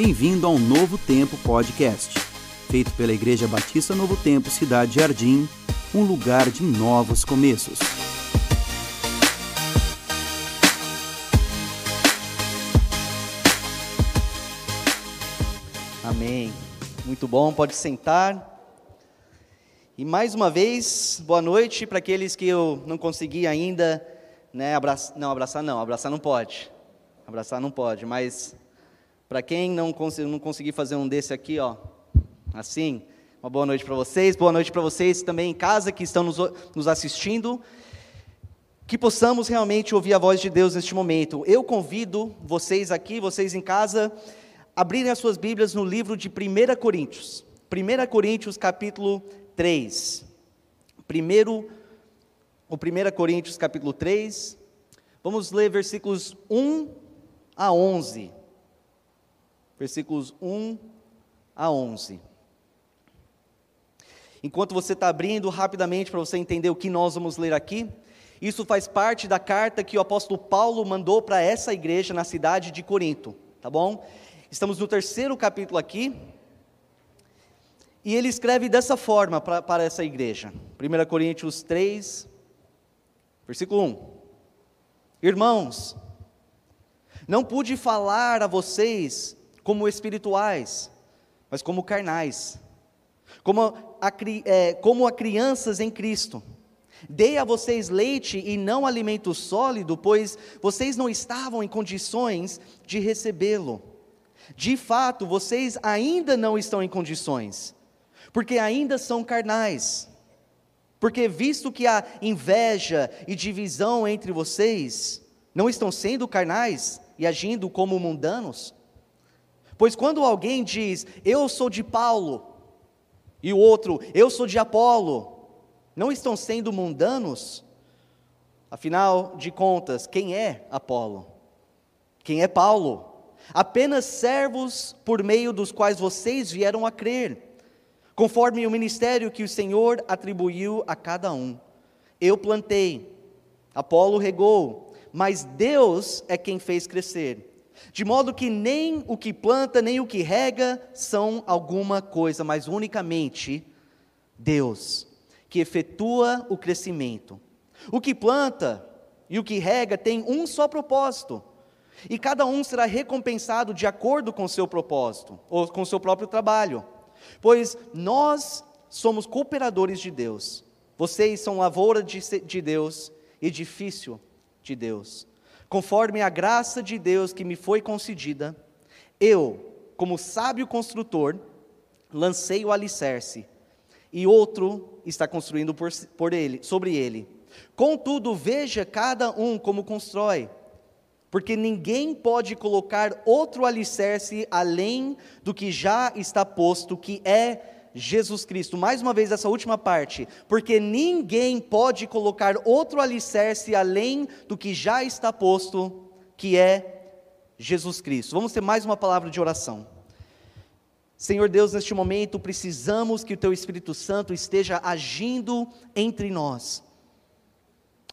Bem-vindo ao Novo Tempo Podcast, feito pela Igreja Batista Novo Tempo Cidade Jardim, um lugar de novos começos. Amém. Muito bom, pode sentar. E mais uma vez, boa noite para aqueles que eu não consegui ainda, né, abraçar, não, abraçar não, abraçar não pode. Abraçar não pode, mas para quem não, cons não conseguir fazer um desse aqui, ó, assim, uma boa noite para vocês, boa noite para vocês também em casa que estão nos, nos assistindo, que possamos realmente ouvir a voz de Deus neste momento. Eu convido vocês aqui, vocês em casa, abrirem as suas Bíblias no livro de 1 Coríntios. 1 Coríntios, capítulo 3. Primeiro, o 1 Coríntios, capítulo 3. Vamos ler versículos 1 a 11. Versículos 1 a 11. Enquanto você está abrindo rapidamente para você entender o que nós vamos ler aqui, isso faz parte da carta que o apóstolo Paulo mandou para essa igreja na cidade de Corinto, tá bom? Estamos no terceiro capítulo aqui, e ele escreve dessa forma para, essa igreja. 1 Coríntios 3, versículo 1. Irmãos, não pude falar a vocês como espirituais, mas como carnais, como a, é, como a crianças em Cristo. Dei a vocês leite e não alimento sólido, pois vocês não estavam em condições de recebê-lo. De fato, vocês ainda não estão em condições, porque ainda são carnais. Porque, visto que há inveja e divisão entre vocês, não estão sendo carnais e agindo como mundanos? Pois quando alguém diz, eu sou de Paulo, e o outro, eu sou de Apolo, não estão sendo mundanos? Afinal de contas, quem é Apolo? Quem é Paulo? Apenas servos por meio dos quais vocês vieram a crer, conforme o ministério que o Senhor atribuiu a cada um. Eu plantei, Apolo regou, mas Deus é quem fez crescer. De modo que nem o que planta, nem o que rega são alguma coisa, mas unicamente Deus, que efetua o crescimento. O que planta e o que rega tem um só propósito, e cada um será recompensado de acordo com seu propósito, ou com seu próprio trabalho. Pois nós somos cooperadores de Deus, vocês são lavoura de, de Deus, edifício de Deus. Conforme a graça de Deus que me foi concedida, eu, como sábio construtor, lancei o alicerce, e outro está construindo por, por ele, sobre ele. Contudo, veja cada um como constrói, porque ninguém pode colocar outro alicerce além do que já está posto, que é Jesus Cristo. Mais uma vez, essa última parte, porque ninguém pode colocar outro alicerce além do que já está posto, que é Jesus Cristo. Vamos ter mais uma palavra de oração. Senhor Deus, neste momento precisamos que o Teu Espírito Santo esteja agindo entre nós.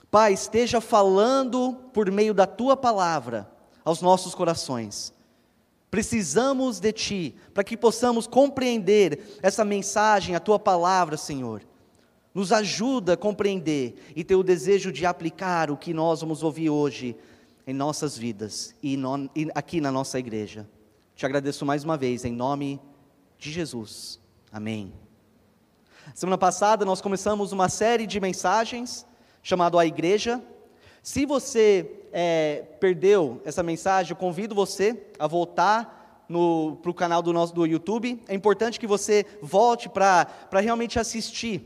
Pai, esteja falando por meio da Tua palavra aos nossos corações. Precisamos de Ti, para que possamos compreender essa mensagem, a Tua palavra, Senhor. Nos ajuda a compreender e ter o desejo de aplicar o que nós vamos ouvir hoje em nossas vidas e, no, e aqui na nossa igreja. Te agradeço mais uma vez, em nome de Jesus. Amém. Semana passada nós começamos uma série de mensagens chamado A Igreja. Se você é, perdeu essa mensagem, eu convido você a voltar para o canal do nosso do YouTube. É importante que você volte para realmente assistir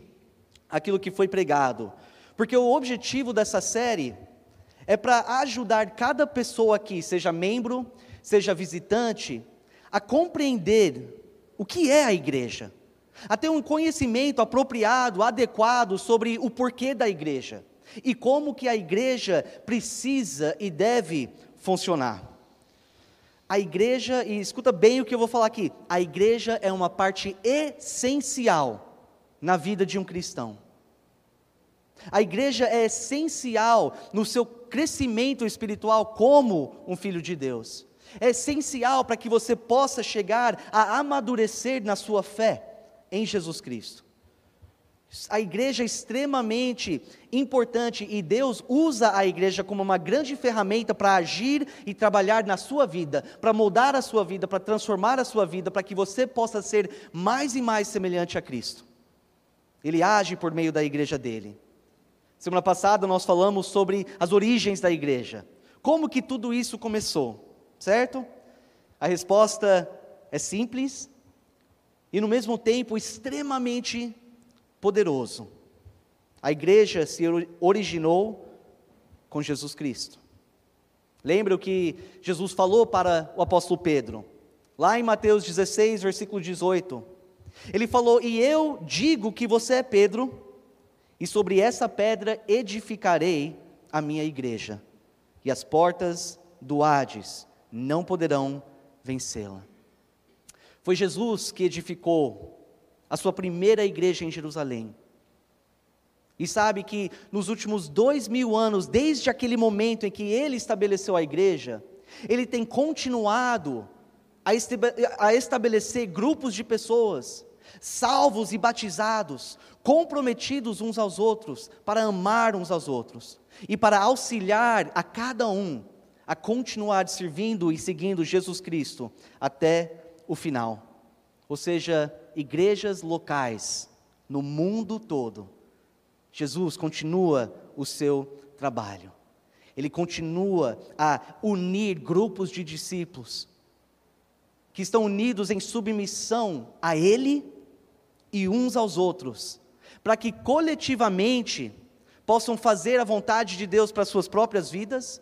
aquilo que foi pregado. Porque o objetivo dessa série é para ajudar cada pessoa aqui, seja membro, seja visitante, a compreender o que é a igreja, a ter um conhecimento apropriado, adequado sobre o porquê da igreja e como que a igreja precisa e deve funcionar. A igreja, e escuta bem o que eu vou falar aqui, a igreja é uma parte essencial na vida de um cristão. A igreja é essencial no seu crescimento espiritual como um filho de Deus. É essencial para que você possa chegar a amadurecer na sua fé em Jesus Cristo. A igreja é extremamente importante e Deus usa a igreja como uma grande ferramenta para agir e trabalhar na sua vida, para moldar a sua vida, para transformar a sua vida, para que você possa ser mais e mais semelhante a Cristo. Ele age por meio da igreja dele. Semana passada nós falamos sobre as origens da igreja. Como que tudo isso começou, certo? A resposta é simples e no mesmo tempo extremamente poderoso. A igreja se originou com Jesus Cristo. Lembra o que Jesus falou para o apóstolo Pedro? Lá em Mateus 16, versículo 18. Ele falou: E eu digo que você é Pedro, e sobre essa pedra edificarei a minha igreja, e as portas do Hades não poderão vencê-la. Foi Jesus que edificou a sua primeira igreja em Jerusalém. E sabe que nos últimos dois mil anos, desde aquele momento em que ele estabeleceu a igreja, ele tem continuado a estabelecer grupos de pessoas, salvos e batizados, comprometidos uns aos outros, para amar uns aos outros e para auxiliar a cada um a continuar servindo e seguindo Jesus Cristo até o final. Ou seja, igrejas locais no mundo todo. Jesus continua o seu trabalho. Ele continua a unir grupos de discípulos que estão unidos em submissão a Ele e uns aos outros, para que coletivamente possam fazer a vontade de Deus para suas próprias vidas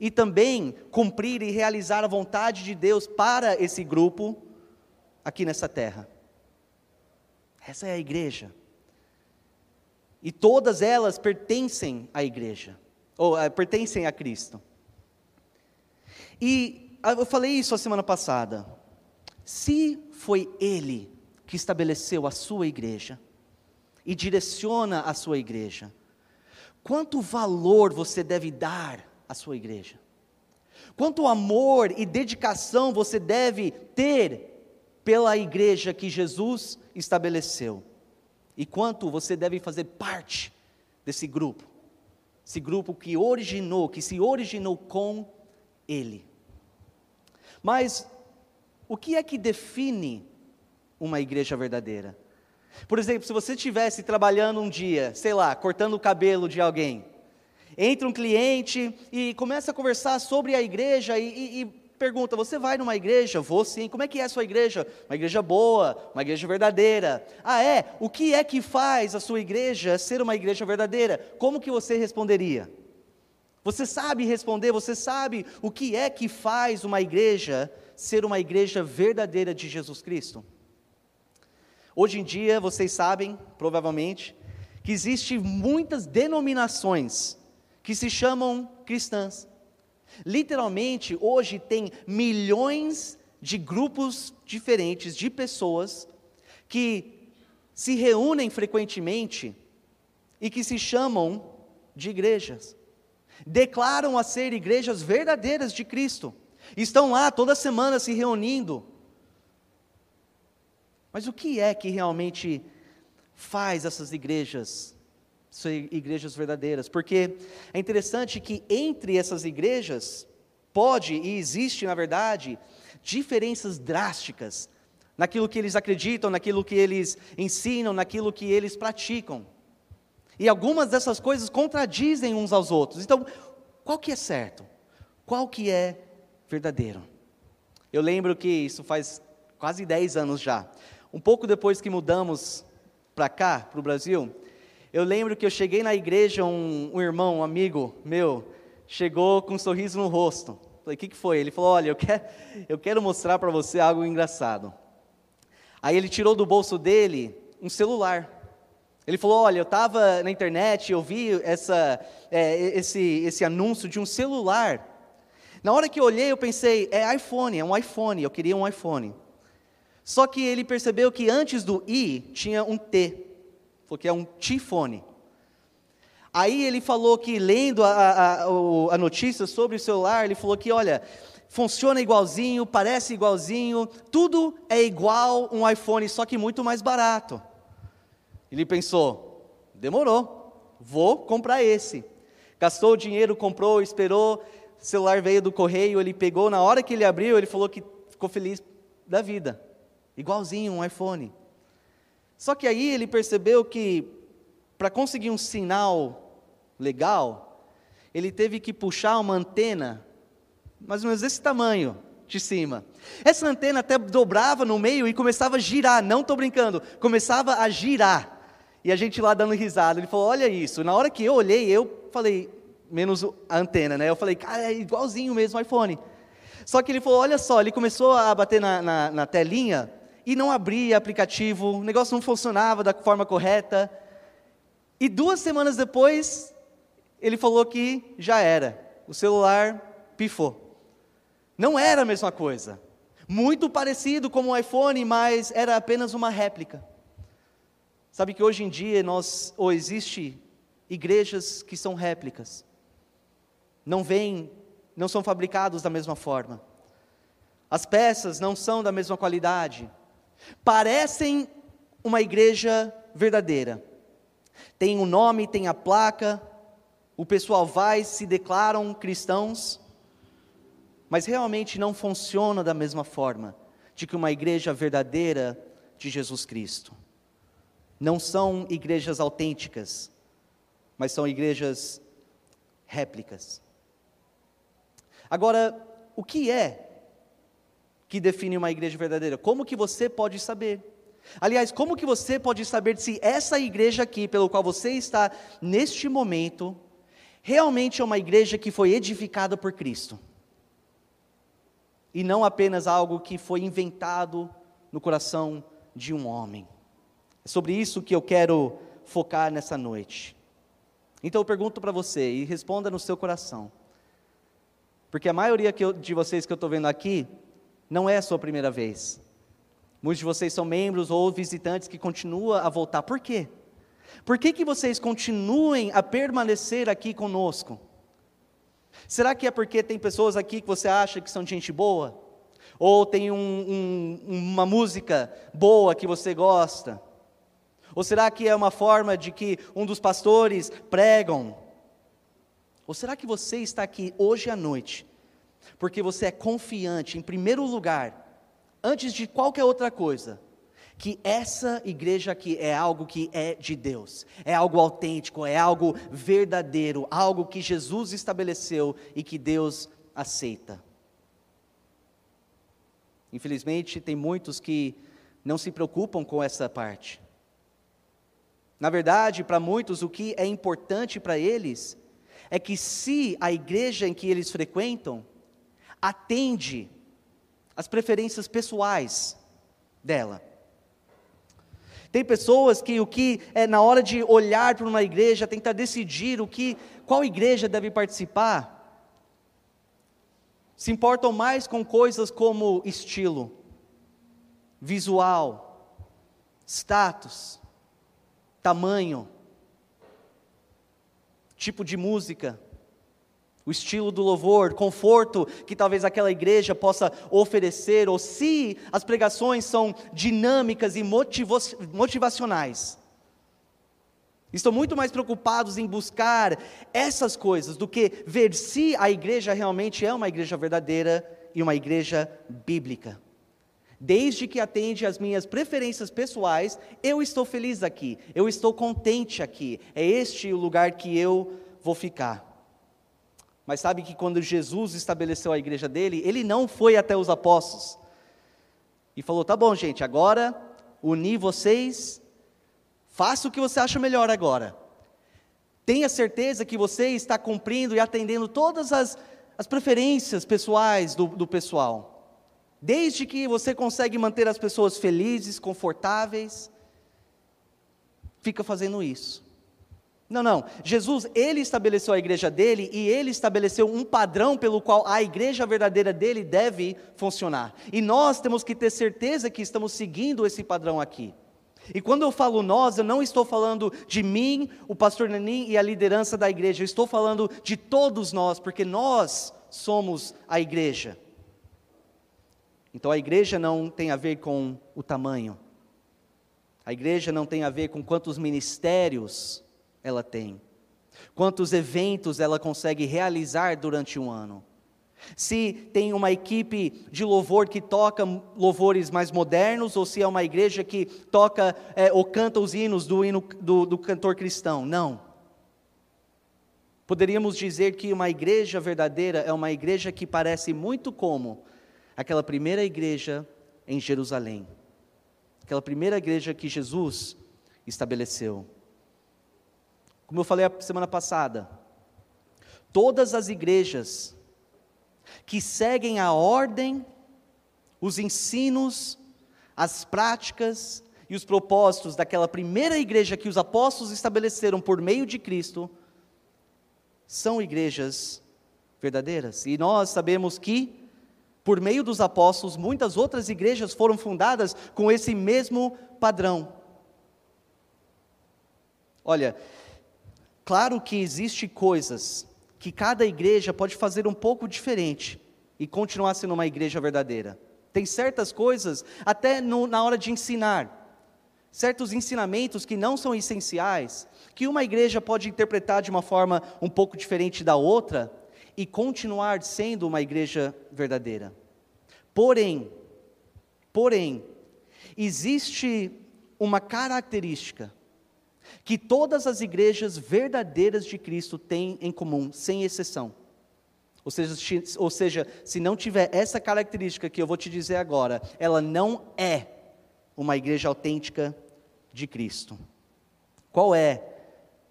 e também cumprir e realizar a vontade de Deus para esse grupo aqui nessa terra. Essa é a igreja. E todas elas pertencem à igreja, ou uh, pertencem a Cristo. E uh, eu falei isso a semana passada. Se foi Ele que estabeleceu a sua igreja e direciona a sua igreja, quanto valor você deve dar à sua igreja? Quanto amor e dedicação você deve ter pela igreja que Jesus estabeleceu. E quanto você deve fazer parte desse grupo, esse grupo que originou, que se originou com Ele. Mas o que é que define uma igreja verdadeira? Por exemplo, se você estivesse trabalhando um dia, sei lá, cortando o cabelo de alguém, entra um cliente e começa a conversar sobre a igreja e, e, e pergunta: Você vai numa igreja? Vou sim. Como é que é a sua igreja? Uma igreja boa, uma igreja verdadeira. Ah, é? O que é que faz a sua igreja ser uma igreja verdadeira? Como que você responderia? Você sabe responder, você sabe o que é que faz uma igreja ser uma igreja verdadeira de Jesus Cristo? Hoje em dia, vocês sabem, provavelmente, que existem muitas denominações que se chamam cristãs. Literalmente, hoje tem milhões de grupos diferentes de pessoas que se reúnem frequentemente e que se chamam de igrejas. Declaram a ser igrejas verdadeiras de Cristo. Estão lá toda semana se reunindo. Mas o que é que realmente faz essas igrejas ser igrejas verdadeiras, porque é interessante que entre essas igrejas pode e existe, na verdade, diferenças drásticas naquilo que eles acreditam, naquilo que eles ensinam, naquilo que eles praticam. E algumas dessas coisas contradizem uns aos outros. Então, qual que é certo? Qual que é verdadeiro? Eu lembro que isso faz quase 10 anos já. Um pouco depois que mudamos para cá, para o Brasil, eu lembro que eu cheguei na igreja, um, um irmão, um amigo meu, chegou com um sorriso no rosto. Falei, o que, que foi? Ele falou, olha, eu quero, eu quero mostrar para você algo engraçado. Aí ele tirou do bolso dele um celular. Ele falou, olha, eu estava na internet, eu vi essa, é, esse, esse anúncio de um celular. Na hora que eu olhei, eu pensei, é iPhone, é um iPhone, eu queria um iPhone. Só que ele percebeu que antes do i tinha um T. Falou que é um tifone. Aí ele falou que, lendo a, a, a, notícia sobre o celular, ele falou que, olha, funciona igualzinho, parece igualzinho, tudo é igual um iPhone, só que muito mais barato. Ele pensou, demorou, vou comprar esse. Gastou o dinheiro, comprou, esperou, o celular veio do correio, ele pegou, na hora que ele abriu, ele falou que ficou feliz da vida. Igualzinho um iPhone. Só que aí ele percebeu que para conseguir um sinal legal, ele teve que puxar uma antena, mais ou menos desse tamanho, de cima. Essa antena até dobrava no meio e começava a girar, não estou brincando, começava a girar. E a gente lá dando risada, ele falou: Olha isso. Na hora que eu olhei, eu falei, menos a antena, né? Eu falei, cara, é igualzinho mesmo o iPhone. Só que ele falou: Olha só, ele começou a bater na, na, na telinha e não abria aplicativo, o negócio não funcionava da forma correta. E duas semanas depois, ele falou que já era. O celular pifou. Não era a mesma coisa. Muito parecido com o iPhone, mas era apenas uma réplica. Sabe que hoje em dia nós ou existe igrejas que são réplicas. Não vêm, não são fabricados da mesma forma. As peças não são da mesma qualidade. Parecem uma igreja verdadeira. Tem o um nome, tem a placa, o pessoal vai, se declaram cristãos, mas realmente não funciona da mesma forma de que uma igreja verdadeira de Jesus Cristo. Não são igrejas autênticas, mas são igrejas réplicas. Agora, o que é que define uma igreja verdadeira? Como que você pode saber? Aliás, como que você pode saber se essa igreja aqui, pelo qual você está neste momento, realmente é uma igreja que foi edificada por Cristo. E não apenas algo que foi inventado no coração de um homem. É sobre isso que eu quero focar nessa noite. Então eu pergunto para você e responda no seu coração. Porque a maioria eu, de vocês que eu estou vendo aqui não é a sua primeira vez. Muitos de vocês são membros ou visitantes que continuam a voltar. Por quê? Por que, que vocês continuem a permanecer aqui conosco? Será que é porque tem pessoas aqui que você acha que são gente boa? Ou tem um, um, uma música boa que você gosta? Ou será que é uma forma de que um dos pastores pregam? Ou será que você está aqui hoje à noite porque você é confiante, em primeiro lugar, antes de qualquer outra coisa, que essa igreja aqui é algo que é de Deus, é algo autêntico, é algo verdadeiro, algo que Jesus estabeleceu e que Deus aceita. Infelizmente, tem muitos que não se preocupam com essa parte. Na verdade, para muitos, o que é importante para eles é que, se a igreja em que eles frequentam atende às preferências pessoais dela, tem pessoas que o que é na hora de olhar para uma igreja, tentar decidir o que, qual igreja deve participar, se importam mais com coisas como estilo, visual, status, tamanho, tipo de música, o estilo do louvor, conforto que talvez aquela igreja possa oferecer, ou se as pregações são dinâmicas e motivacionais. Estão muito mais preocupados em buscar essas coisas do que ver se a igreja realmente é uma igreja verdadeira e uma igreja bíblica. Desde que atende às minhas preferências pessoais, eu estou feliz aqui, eu estou contente aqui, é este o lugar que eu vou ficar. Mas sabe que quando Jesus estabeleceu a igreja dele, ele não foi até os apóstolos e falou: tá bom, gente, agora uni vocês, faça o que você acha melhor agora. Tenha certeza que você está cumprindo e atendendo todas as, as preferências pessoais do, do pessoal. Desde que você consegue manter as pessoas felizes, confortáveis, fica fazendo isso. Não, não. Jesus, ele estabeleceu a igreja dele e ele estabeleceu um padrão pelo qual a igreja verdadeira dele deve funcionar. E nós temos que ter certeza que estamos seguindo esse padrão aqui. E quando eu falo nós, eu não estou falando de mim, o pastor Nanim e a liderança da igreja, eu estou falando de todos nós, porque nós somos a igreja. Então a igreja não tem a ver com o tamanho, a igreja não tem a ver com quantos ministérios ela tem, quantos eventos ela consegue realizar durante um ano se tem uma equipe de louvor que toca louvores mais modernos, ou se é uma igreja que toca é, ou canta os hinos do, hino, do, do cantor cristão. Não. Poderíamos dizer que uma igreja verdadeira é uma igreja que parece muito como aquela primeira igreja em Jerusalém, aquela primeira igreja que Jesus estabeleceu. Como eu falei a semana passada, todas as igrejas que seguem a ordem, os ensinos, as práticas e os propósitos daquela primeira igreja que os apóstolos estabeleceram por meio de Cristo, são igrejas verdadeiras. E nós sabemos que, por meio dos apóstolos, muitas outras igrejas foram fundadas com esse mesmo padrão. Olha, claro que existe coisas que cada igreja pode fazer um pouco diferente e continuar sendo uma igreja verdadeira. Tem certas coisas, até no, na hora de ensinar, certos ensinamentos que não são essenciais, que uma igreja pode interpretar de uma forma um pouco diferente da outra e continuar sendo uma igreja verdadeira. Porém, porém, existe uma característica que todas as igrejas verdadeiras de Cristo têm em comum, sem exceção. Ou seja, ou seja, se não tiver essa característica que eu vou te dizer agora, ela não é uma igreja autêntica de Cristo. Qual é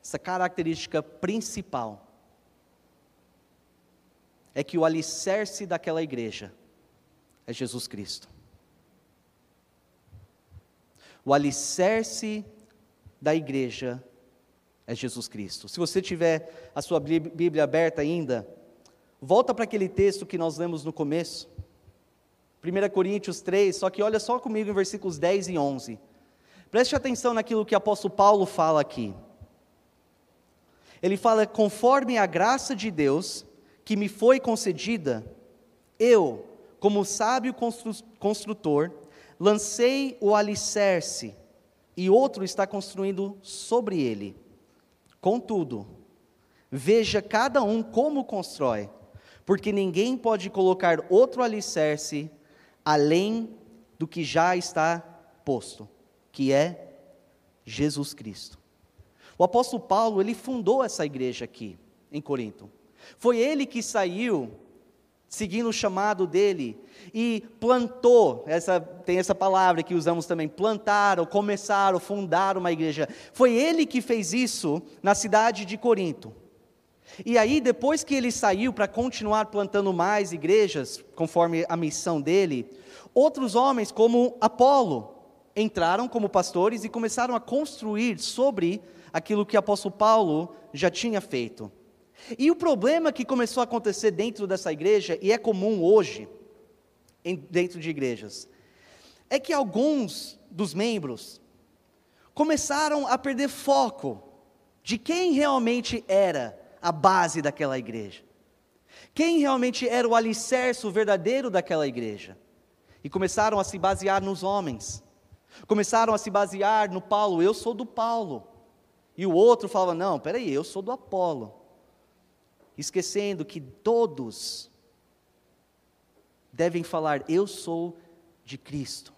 essa característica principal? É que o alicerce daquela igreja é Jesus Cristo. O alicerce da igreja é Jesus Cristo. Se você tiver a sua Bíblia aberta ainda, volta para aquele texto que nós lemos no começo. 1 Coríntios 3, só que olha só comigo em versículos 10 e 11. Preste atenção naquilo que o apóstolo Paulo fala aqui. Ele fala: conforme a graça de Deus que me foi concedida, eu, como sábio construtor, lancei o alicerce e outro está construindo sobre ele. Contudo, veja cada um como constrói, porque ninguém pode colocar outro alicerce além do que já está posto, que é Jesus Cristo. O apóstolo Paulo, ele fundou essa igreja aqui em Corinto. Foi ele que saiu seguindo o chamado dele, e plantou, essa, tem essa palavra que usamos também, plantar, ou começar, ou fundar uma igreja. Foi ele que fez isso na cidade de Corinto. E aí, depois que ele saiu para continuar plantando mais igrejas, conforme a missão dele, outros homens, como Apolo, entraram como pastores e começaram a construir sobre aquilo que o apóstolo Paulo já tinha feito. E o problema que começou a acontecer dentro dessa igreja, e é comum hoje, em, dentro de igrejas, é que alguns dos membros começaram a perder foco de quem realmente era a base daquela igreja. Quem realmente era o alicerce verdadeiro daquela igreja. E começaram a se basear nos homens. Começaram a se basear no Paulo, eu sou do Paulo. E o outro falava: não, peraí, eu sou do Apolo esquecendo que todos devem falar: Eu sou de Cristo.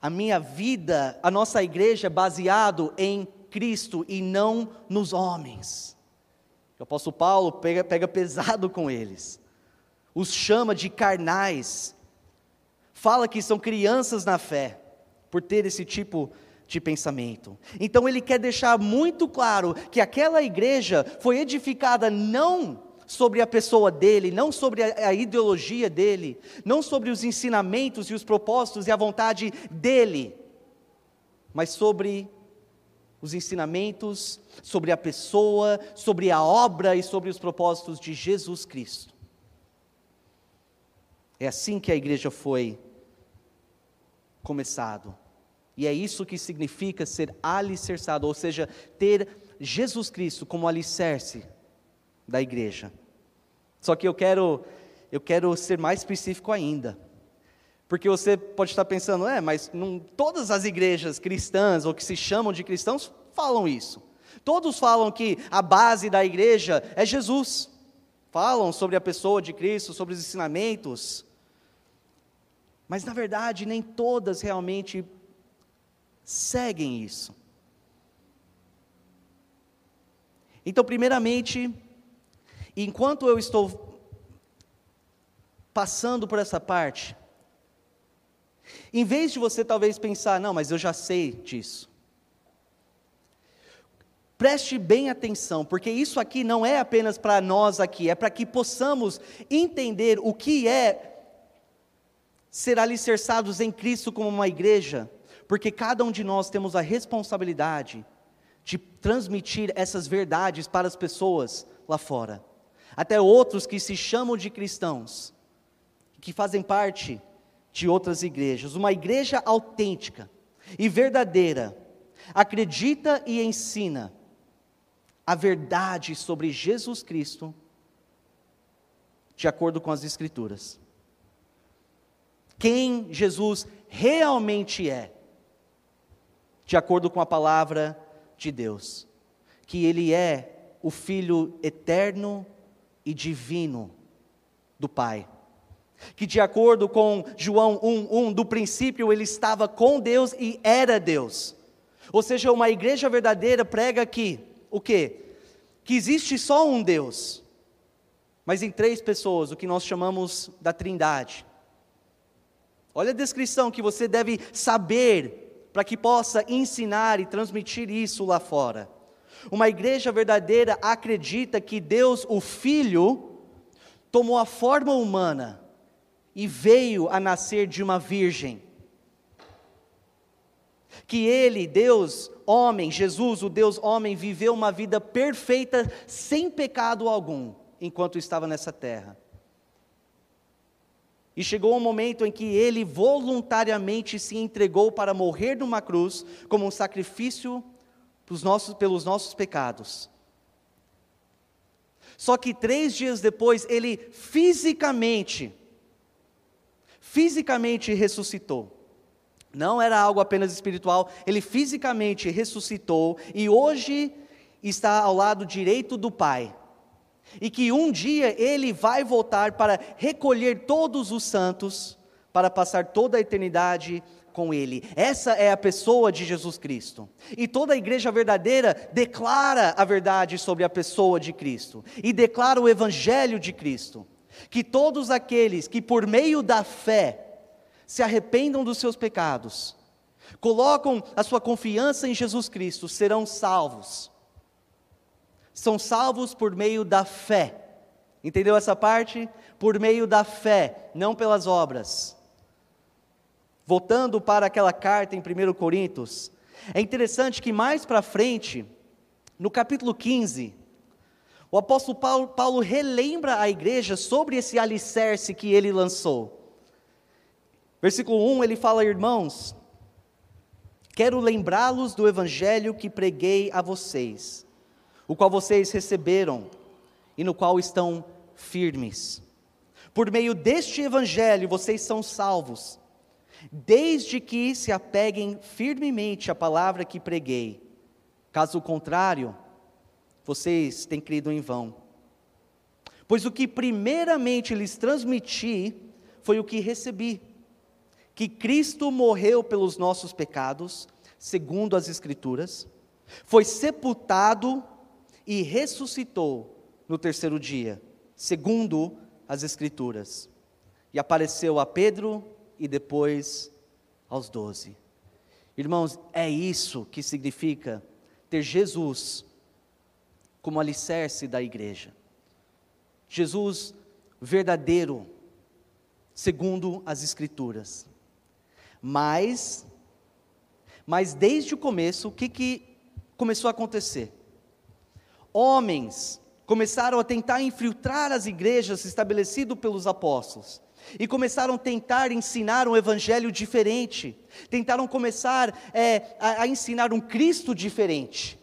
A minha vida, a nossa igreja é baseado em Cristo e não nos homens. O apóstolo Paulo pega, pega pesado com eles, os chama de carnais, fala que são crianças na fé, por ter esse tipo de de pensamento. Então ele quer deixar muito claro que aquela igreja foi edificada não sobre a pessoa dele, não sobre a, a, ideologia dele, não sobre os ensinamentos e os propósitos e a vontade dele, mas sobre os ensinamentos, sobre a pessoa, sobre a obra e sobre os propósitos de Jesus Cristo. É assim que a igreja foi começado E é isso que significa ser alicerçado, ou seja, ter Jesus Cristo como alicerce da igreja. Só que eu quero eu quero ser mais específico ainda. Porque você pode estar pensando, é, mas não, todas as igrejas cristãs ou que se chamam de cristãos falam isso. Todos falam que a base da igreja é Jesus. Falam sobre a pessoa de Cristo, sobre os ensinamentos. Mas na verdade, nem todas realmente seguem isso. Então, primeiramente, enquanto eu estou passando por essa parte, em vez de você talvez pensar, não, mas eu já sei disso. Preste bem atenção, porque isso aqui não é apenas para nós aqui, é para que possamos entender o que é ser alicerçados em Cristo como uma igreja, porque cada um de nós temos a responsabilidade de transmitir essas verdades para as pessoas lá fora. Até outros que se chamam de cristãos, que fazem parte de outras igrejas. Uma igreja autêntica e verdadeira acredita e ensina a verdade sobre Jesus Cristo de acordo com as Escrituras. Quem Jesus realmente é, de acordo com a palavra de Deus. Que Ele é o Filho eterno e divino do Pai que de acordo com João 1:1, do princípio ele estava com Deus e era Deus. Ou seja, uma igreja verdadeira prega que o quê? Que existe só um Deus. Mas em três pessoas, o que nós chamamos da Trindade. Olha a descrição que você deve saber para que possa ensinar e transmitir isso lá fora. Uma igreja verdadeira acredita que Deus, o Filho, tomou a forma humana e veio a nascer de uma virgem. Que ele, Deus, homem, Jesus, o Deus homem, viveu uma vida perfeita, sem pecado algum, enquanto estava nessa terra. E chegou um momento em que ele voluntariamente se entregou para morrer numa cruz, como um sacrifício nossos, pelos nossos pecados. Só que três dias depois, ele fisicamente fisicamente ressuscitou. Não era algo apenas espiritual, ele fisicamente ressuscitou e hoje está ao lado direito do Pai. E que um dia ele vai voltar para recolher todos os santos, para passar toda a eternidade com ele. Essa é a pessoa de Jesus Cristo. E toda a igreja verdadeira declara a verdade sobre a pessoa de Cristo e declara o evangelho de Cristo que todos aqueles que por meio da fé se arrependam dos seus pecados, colocam a sua confiança em Jesus Cristo, serão salvos. São salvos por meio da fé. Entendeu essa parte? Por meio da fé, não pelas obras. Voltando para aquela carta em 1 Coríntios, é interessante que mais para frente, no capítulo 15, o apóstolo Paulo, Paulo relembra a igreja sobre esse alicerce que ele lançou. Versículo 1 ele fala: Irmãos, quero lembrá-los do evangelho que preguei a vocês, o qual vocês receberam e no qual estão firmes. Por meio deste evangelho vocês são salvos, desde que se apeguem firmemente à palavra que preguei. Caso contrário, vocês têm crido em vão. Pois o que primeiramente lhes transmiti foi o que recebi: que Cristo morreu pelos nossos pecados, segundo as Escrituras, foi sepultado e ressuscitou no terceiro dia, segundo as Escrituras. E apareceu a Pedro e depois aos doze. Irmãos, é isso que significa ter Jesus como alicerce da igreja. Jesus verdadeiro, segundo as Escrituras. Mas, mas desde o começo, o que, que começou a acontecer? Homens começaram a tentar infiltrar as igrejas estabelecidas pelos apóstolos. e começaram a tentar ensinar um evangelho diferente, tentaram começar é, a, a ensinar um Cristo diferente,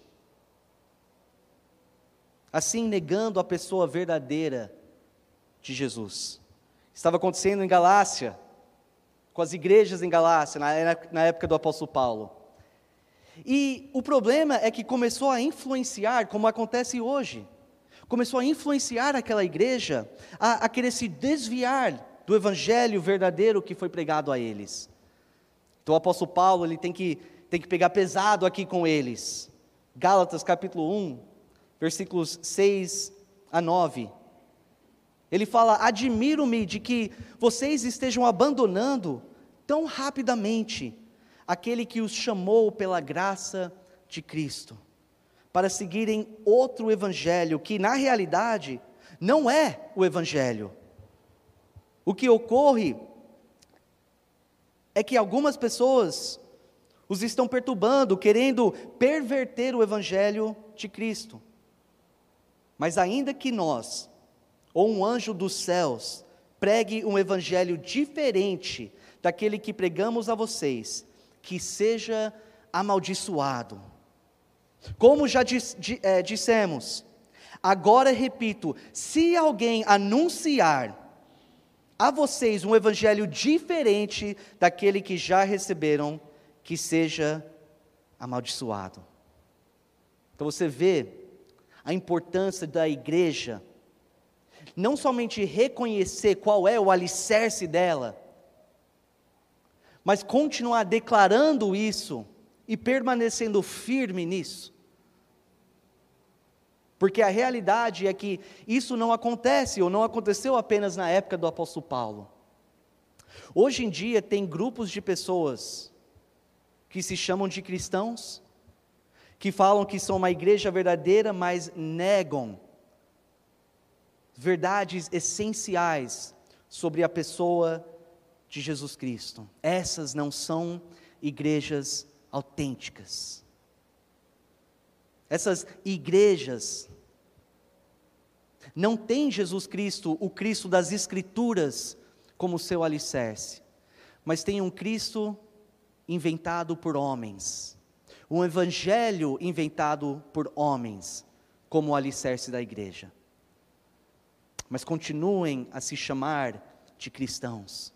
assim negando a pessoa verdadeira de Jesus. Estava acontecendo em Galácia, com as igrejas em Galácia, na, na época do apóstolo Paulo. E o problema é que começou a influenciar, como acontece hoje, começou a influenciar aquela igreja a, a querer se desviar do evangelho verdadeiro que foi pregado a eles. Então o apóstolo Paulo ele tem que, tem que pegar pesado aqui com eles. Gálatas capítulo 1, versículos 6 a 9. Ele fala: Admiro-me de que vocês estejam abandonando tão rapidamente aquele que os chamou pela graça de Cristo, para seguirem outro evangelho que, na realidade, não é o evangelho. O que ocorre é que algumas pessoas os estão perturbando, querendo perverter o evangelho de Cristo. Mas ainda que nós, ou um anjo dos céus, pregue um evangelho diferente daquele que pregamos a vocês, que seja amaldiçoado. Como já é, dissemos, agora repito: se alguém anunciar a vocês um evangelho diferente daquele que já receberam, que seja amaldiçoado. Então você vê a importância da igreja, não somente reconhecer qual é o alicerce dela, mas continuar declarando isso e permanecendo firme nisso. Porque a realidade é que isso não acontece, ou não aconteceu apenas na época do apóstolo Paulo. Hoje em dia, tem grupos de pessoas que se chamam de cristãos, que falam que são uma igreja verdadeira, mas negam verdades essenciais sobre a pessoa de Jesus Cristo. Essas não são igrejas autênticas. Essas igrejas não têm Jesus Cristo, o Cristo das Escrituras, como seu alicerce, mas tem um Cristo inventado por homens, um evangelho inventado por homens, como o alicerce da igreja. Mas continuem a se chamar de cristãos.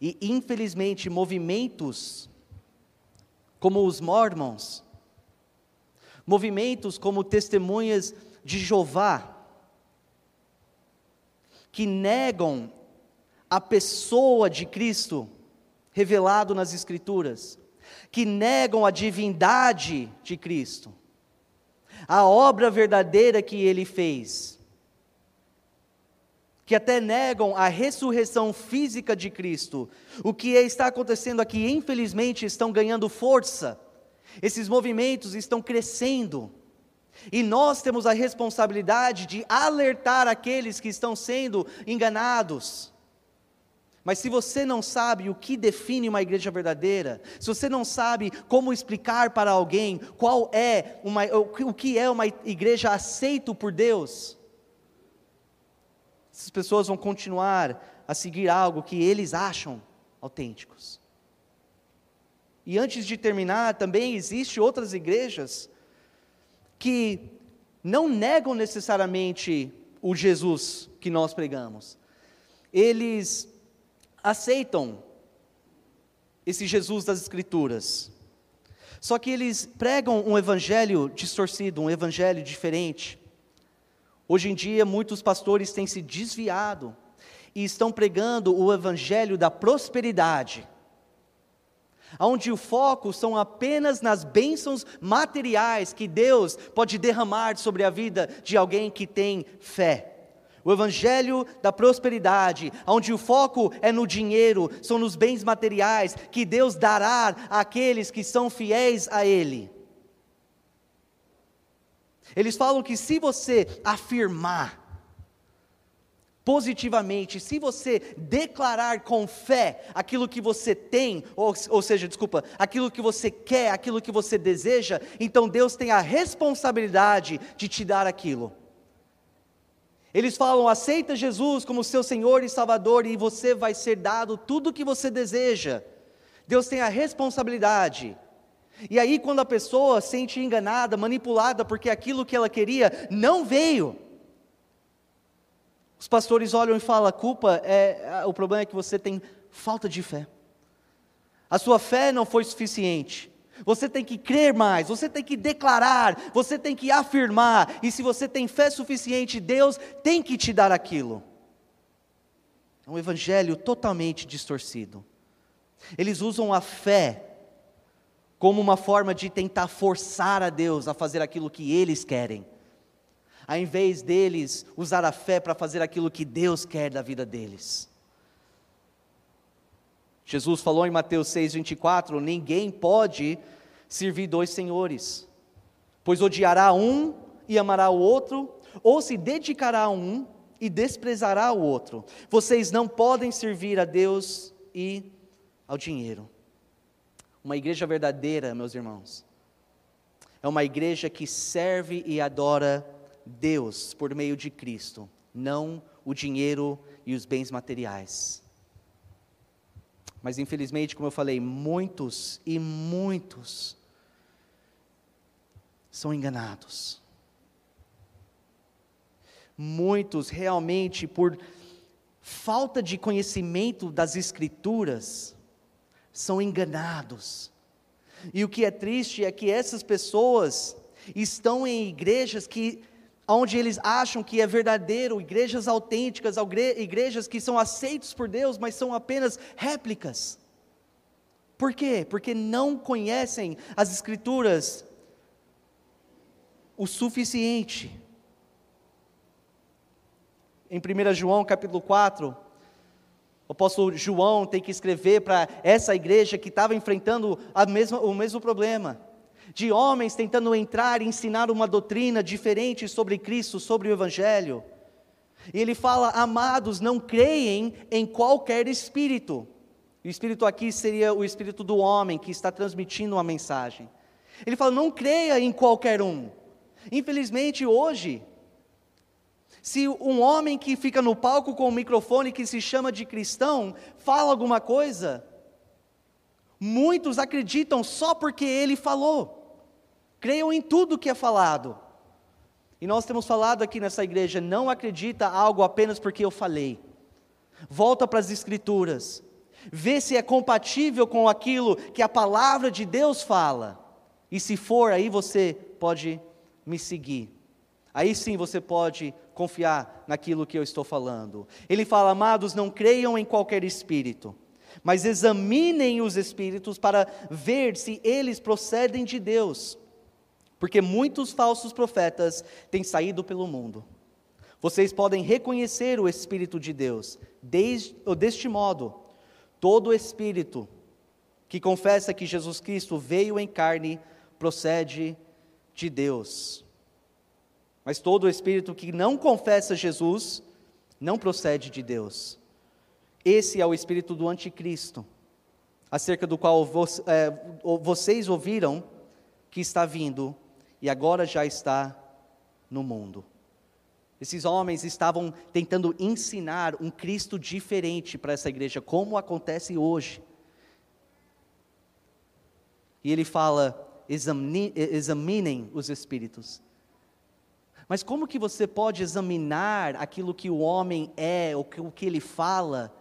E infelizmente, movimentos como os Mormons, movimentos como testemunhas de Jeová, que negam a pessoa de Cristo revelado nas Escrituras, que negam a divindade de Cristo, a obra verdadeira que ele fez, que até negam a ressurreição física de Cristo. O que está acontecendo aqui, infelizmente, estão ganhando força esses movimentos estão crescendo. E nós temos a responsabilidade de alertar aqueles que estão sendo enganados. Mas se você não sabe o que define uma igreja verdadeira, se você não sabe como explicar para alguém qual é uma, o que é uma igreja aceito por Deus, essas pessoas vão continuar a seguir algo que eles acham autênticos. E antes de terminar, também existe outras igrejas que não negam necessariamente o Jesus que nós pregamos. Eles aceitam esse Jesus das Escrituras. Só que eles pregam um evangelho distorcido, um evangelho diferente. Hoje em dia, muitos pastores têm se desviado e estão pregando o evangelho da prosperidade onde o foco são apenas nas bênçãos materiais que Deus pode derramar sobre a vida de alguém que tem fé. O evangelho da prosperidade, onde o foco é no dinheiro, são nos bens materiais que Deus dará àqueles que são fiéis a Ele. Eles falam que se você afirmar positivamente, se você declarar com fé aquilo que você tem, ou, ou seja, desculpa, aquilo que você quer, aquilo que você deseja, então Deus tem a responsabilidade de te dar aquilo. Eles falam: aceita Jesus como seu Senhor e Salvador e você vai ser dado tudo o que você deseja. Deus tem a responsabilidade. E aí, quando a pessoa se sente enganada, manipulada, porque aquilo que ela queria não veio, os pastores olham e falam: a culpa é. O problema é que você tem falta de fé. A sua fé não foi suficiente. Você tem que crer mais, você tem que declarar, você tem que afirmar, e se você tem fé suficiente, Deus tem que te dar aquilo. É um evangelho totalmente distorcido. Eles usam a fé como uma forma de tentar forçar a Deus a fazer aquilo que eles querem, ao invés deles usar a fé para fazer aquilo que Deus quer da vida deles. Jesus falou em Mateus 6,24: Ninguém pode servir dois senhores, pois odiará um e amará o outro, ou se dedicará a um e desprezará o outro. Vocês não podem servir a Deus e ao dinheiro. Uma igreja verdadeira, meus irmãos, é uma igreja que serve e adora Deus por meio de Cristo, não o dinheiro e os bens materiais. Mas infelizmente, como eu falei, muitos e muitos são enganados. Muitos realmente, por falta de conhecimento das Escrituras, são enganados. E o que é triste é que essas pessoas estão em igrejas que onde eles acham que é verdadeiro, igrejas autênticas, igrejas que são aceitos por Deus, mas são apenas réplicas. Por quê? Porque não conhecem as escrituras o suficiente. Em 1 João capítulo 4, o apóstolo João tem que escrever para essa igreja que estava enfrentando mesma, o mesmo problema, de homens tentando entrar e ensinar uma doutrina diferente sobre Cristo, sobre o Evangelho. E ele fala: Amados, não creem em qualquer espírito. O espírito aqui seria o espírito do homem que está transmitindo uma mensagem. Ele fala: Não creia em qualquer um. Infelizmente, hoje, se um homem que fica no palco com o microfone, que se chama de cristão, fala alguma coisa, muitos acreditam só porque ele falou, creiam em tudo que é falado. E nós temos falado aqui nessa igreja: não acredita algo apenas porque eu falei. Volta para as Escrituras, vê se é compatível com aquilo que a palavra de Deus fala. E se for, aí você pode me seguir. Aí sim você pode confiar naquilo que eu estou falando. Ele fala: amados, não creiam em qualquer espírito, mas examinem os espíritos para ver se eles procedem de Deus, porque muitos falsos profetas têm saído pelo mundo. Vocês podem reconhecer o Espírito de Deus desde, deste modo: todo espírito que confessa que Jesus Cristo veio em carne procede de Deus. Mas todo espírito que não confessa Jesus não procede de Deus. Esse é o espírito do anticristo, acerca do qual é, vocês ouviram que está vindo e agora já está no mundo. Esses homens estavam tentando ensinar um Cristo diferente para essa igreja, como acontece hoje. E ele fala: examinem os espíritos. Mas como que você pode examinar aquilo que o homem é, ou o que ele fala,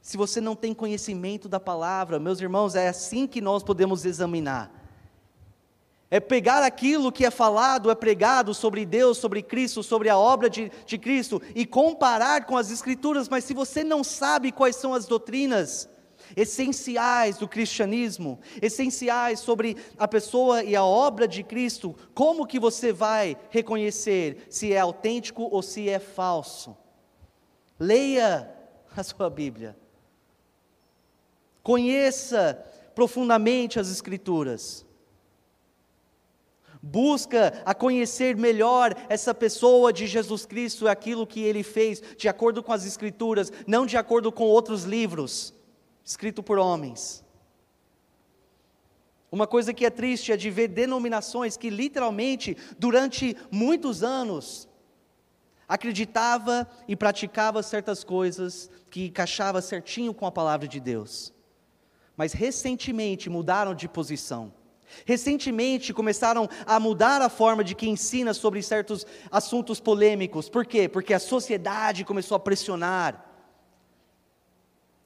se você não tem conhecimento da palavra? Meus irmãos, é assim que nós podemos examinar. É pegar aquilo que é falado, é pregado sobre Deus, sobre Cristo, sobre a obra de, de Cristo, e comparar com as Escrituras, mas se você não sabe quais são as doutrinas, essenciais do cristianismo, essenciais sobre a pessoa e a obra de Cristo, como que você vai reconhecer se é autêntico ou se é falso? Leia a sua Bíblia. Conheça profundamente as escrituras. Busca a conhecer melhor essa pessoa de Jesus Cristo, aquilo que ele fez, de acordo com as Escrituras, não de acordo com outros livros escrito por homens. Uma coisa que é triste é de ver denominações que literalmente, durante muitos anos, acreditava e praticava certas coisas que encaixava certinho com a palavra de Deus. Mas recentemente mudaram de posição. Recentemente começaram a mudar a forma de que ensina sobre certos assuntos polêmicos. Por quê? Porque a sociedade começou a pressionar.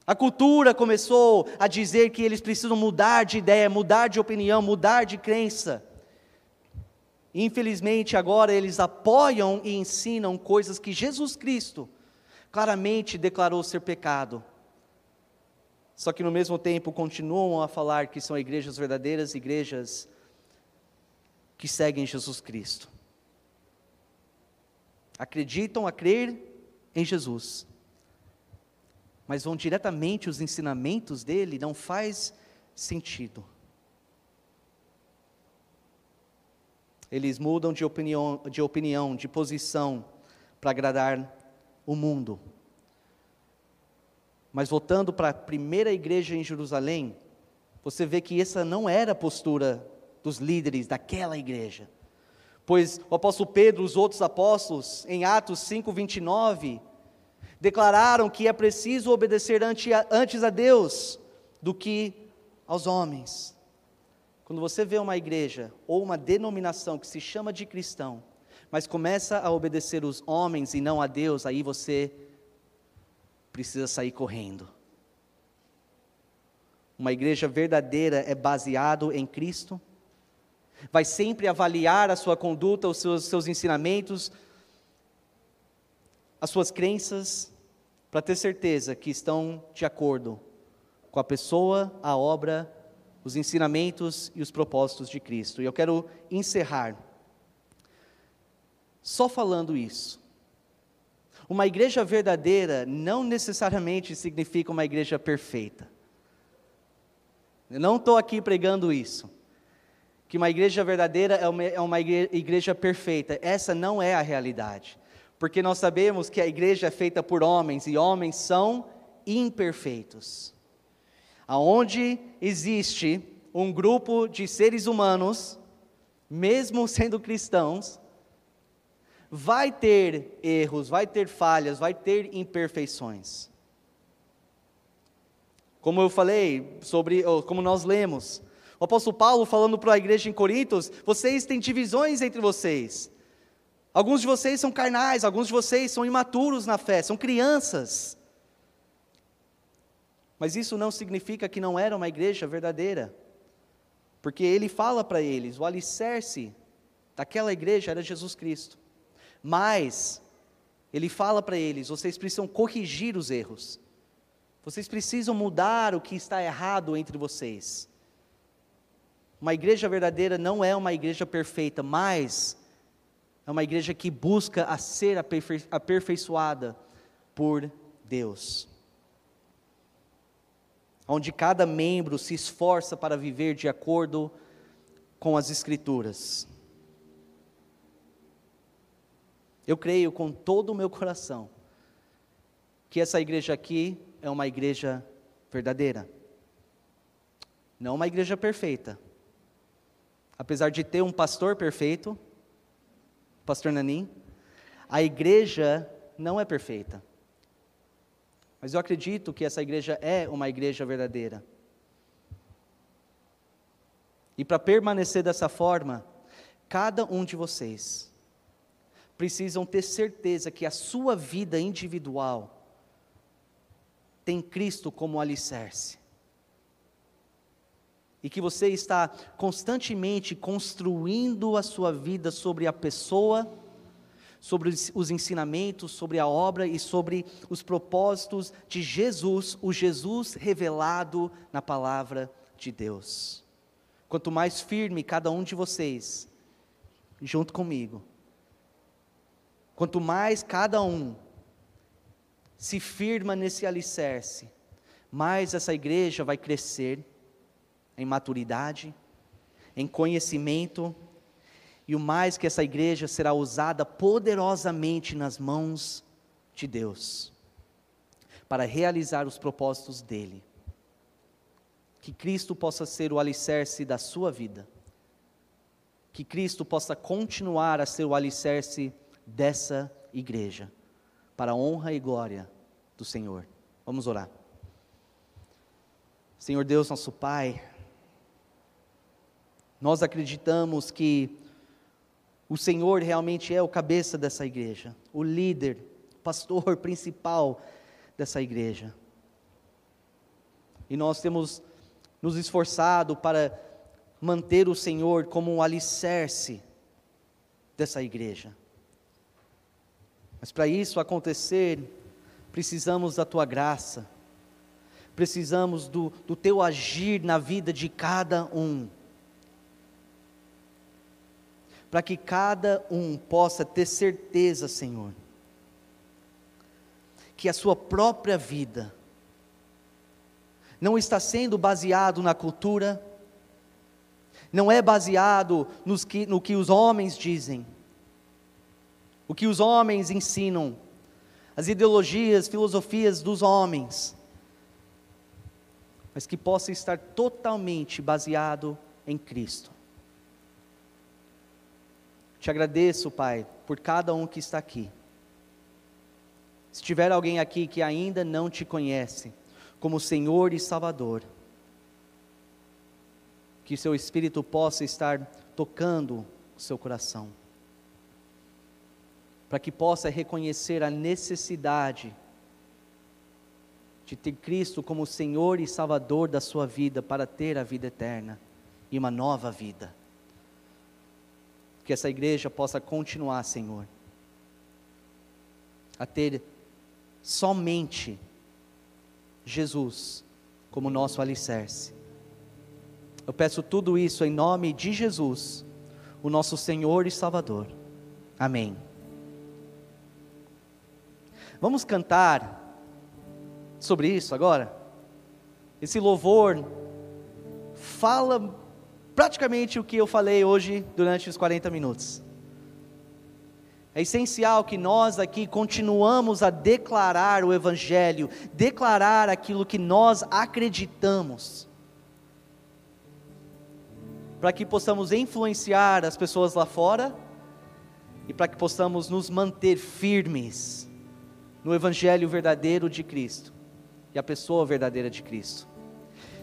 A cultura começou a dizer que eles precisam mudar de ideia, mudar de opinião, mudar de crença. Infelizmente, agora eles apoiam e ensinam coisas que Jesus Cristo claramente declarou ser pecado. Só que no mesmo tempo continuam a falar que são igrejas verdadeiras, igrejas que seguem Jesus Cristo. Acreditam a crer em Jesus mas vão diretamente os ensinamentos dele, não faz sentido. Eles mudam de opinião, de, opinião, de posição para agradar o mundo. Mas voltando para a primeira igreja em Jerusalém, você vê que essa não era a postura dos líderes daquela igreja. Pois o apóstolo Pedro, os outros apóstolos, em Atos 5, 29, declararam que é preciso obedecer antes a Deus do que aos homens. Quando você vê uma igreja ou uma denominação que se chama de cristão, mas começa a obedecer os homens e não a Deus, aí você precisa sair correndo. Uma igreja verdadeira é baseado em Cristo, vai sempre avaliar a sua conduta, os seus, seus ensinamentos, as suas crenças, para ter certeza que estão de acordo com a pessoa, a obra, os ensinamentos e os propósitos de Cristo. E eu quero encerrar só falando isso. Uma igreja verdadeira não necessariamente significa uma igreja perfeita. Eu não estou aqui pregando isso. Que uma igreja verdadeira é uma, é uma igreja perfeita. Essa não é a realidade porque nós sabemos que a igreja é feita por homens e homens são imperfeitos. Aonde existe um grupo de seres humanos, mesmo sendo cristãos, vai ter erros, vai ter falhas, vai ter imperfeições. Como eu falei sobre, como nós lemos, o apóstolo Paulo falando para a igreja em Corintos, vocês têm divisões entre vocês. Alguns de vocês são carnais, alguns de vocês são imaturos na fé, são crianças. Mas isso não significa que não era uma igreja verdadeira. Porque ele fala para eles, o alicerce daquela igreja era Jesus Cristo. Mas ele fala para eles, vocês precisam corrigir os erros. Vocês precisam mudar o que está errado entre vocês. Uma igreja verdadeira não é uma igreja perfeita, mas é uma igreja que busca a ser aperfei aperfeiçoada por Deus. Onde cada membro se esforça para viver de acordo com as Escrituras. Eu creio com todo o meu coração que essa igreja aqui é uma igreja verdadeira. Não uma igreja perfeita. Apesar de ter um pastor perfeito, pastor Nanim, a igreja não é perfeita. Mas eu acredito que essa igreja é uma igreja verdadeira. E para permanecer dessa forma, cada um de vocês precisam ter certeza que a sua vida individual tem Cristo como alicerce e que você está constantemente construindo a sua vida sobre a pessoa, sobre os ensinamentos, sobre a obra e sobre os propósitos de Jesus, o Jesus revelado na palavra de Deus. Quanto mais firme cada um de vocês, junto comigo, quanto mais cada um se firma nesse alicerce, mais essa igreja vai crescer em maturidade, em conhecimento, e o mais que essa igreja será usada poderosamente nas mãos de Deus, para realizar os propósitos dEle. Que Cristo possa ser o alicerce da sua vida, que Cristo possa continuar a ser o alicerce dessa igreja, para a honra e glória do Senhor. Vamos orar. Senhor Deus, nosso Pai, nós acreditamos que o Senhor realmente é o cabeça dessa igreja, o líder, pastor principal dessa igreja. E nós temos nos esforçado para manter o Senhor como um alicerce dessa igreja. Mas para isso acontecer, precisamos da tua graça, precisamos do, do teu agir na vida de cada um para que cada um possa ter certeza, Senhor, que a sua própria vida não está sendo baseado na cultura, não é baseado que, no que os homens dizem, o que os homens ensinam, as ideologias, filosofias dos homens, mas que possa estar totalmente baseado em Cristo. Te agradeço, Pai, por cada um que está aqui. Se tiver alguém aqui que ainda não te conhece como Senhor e Salvador, que seu espírito possa estar tocando o seu coração, para que possa reconhecer a necessidade de ter Cristo como Senhor e Salvador da sua vida para ter a vida eterna e uma nova vida que essa igreja possa continuar, Senhor, a ter somente Jesus como nosso alicerce. Eu peço tudo isso em nome de Jesus, o nosso Senhor e Salvador. Amém. Vamos cantar sobre isso agora? Esse louvor fala praticamente o que eu falei hoje durante os 40 minutos. É essencial que nós aqui continuamos a declarar o Evangelho, declarar aquilo que nós acreditamos, para que possamos influenciar as pessoas lá fora e para que possamos nos manter firmes no Evangelho verdadeiro de Cristo e a pessoa verdadeira de Cristo.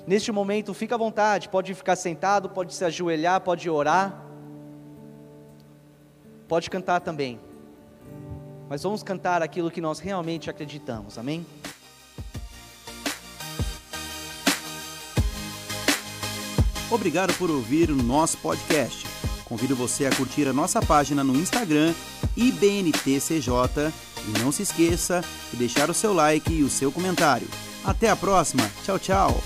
Neste momento, fica à vontade, pode ficar sentado, pode se ajoelhar, pode orar, pode cantar também. Mas vamos cantar aquilo que nós realmente acreditamos, amém? Obrigado por ouvir o nosso podcast. Convido você a curtir a nossa página no Instagram, IBNTCJ, e não se esqueça de deixar o seu like e o seu comentário. Até a próxima. Tchau, tchau.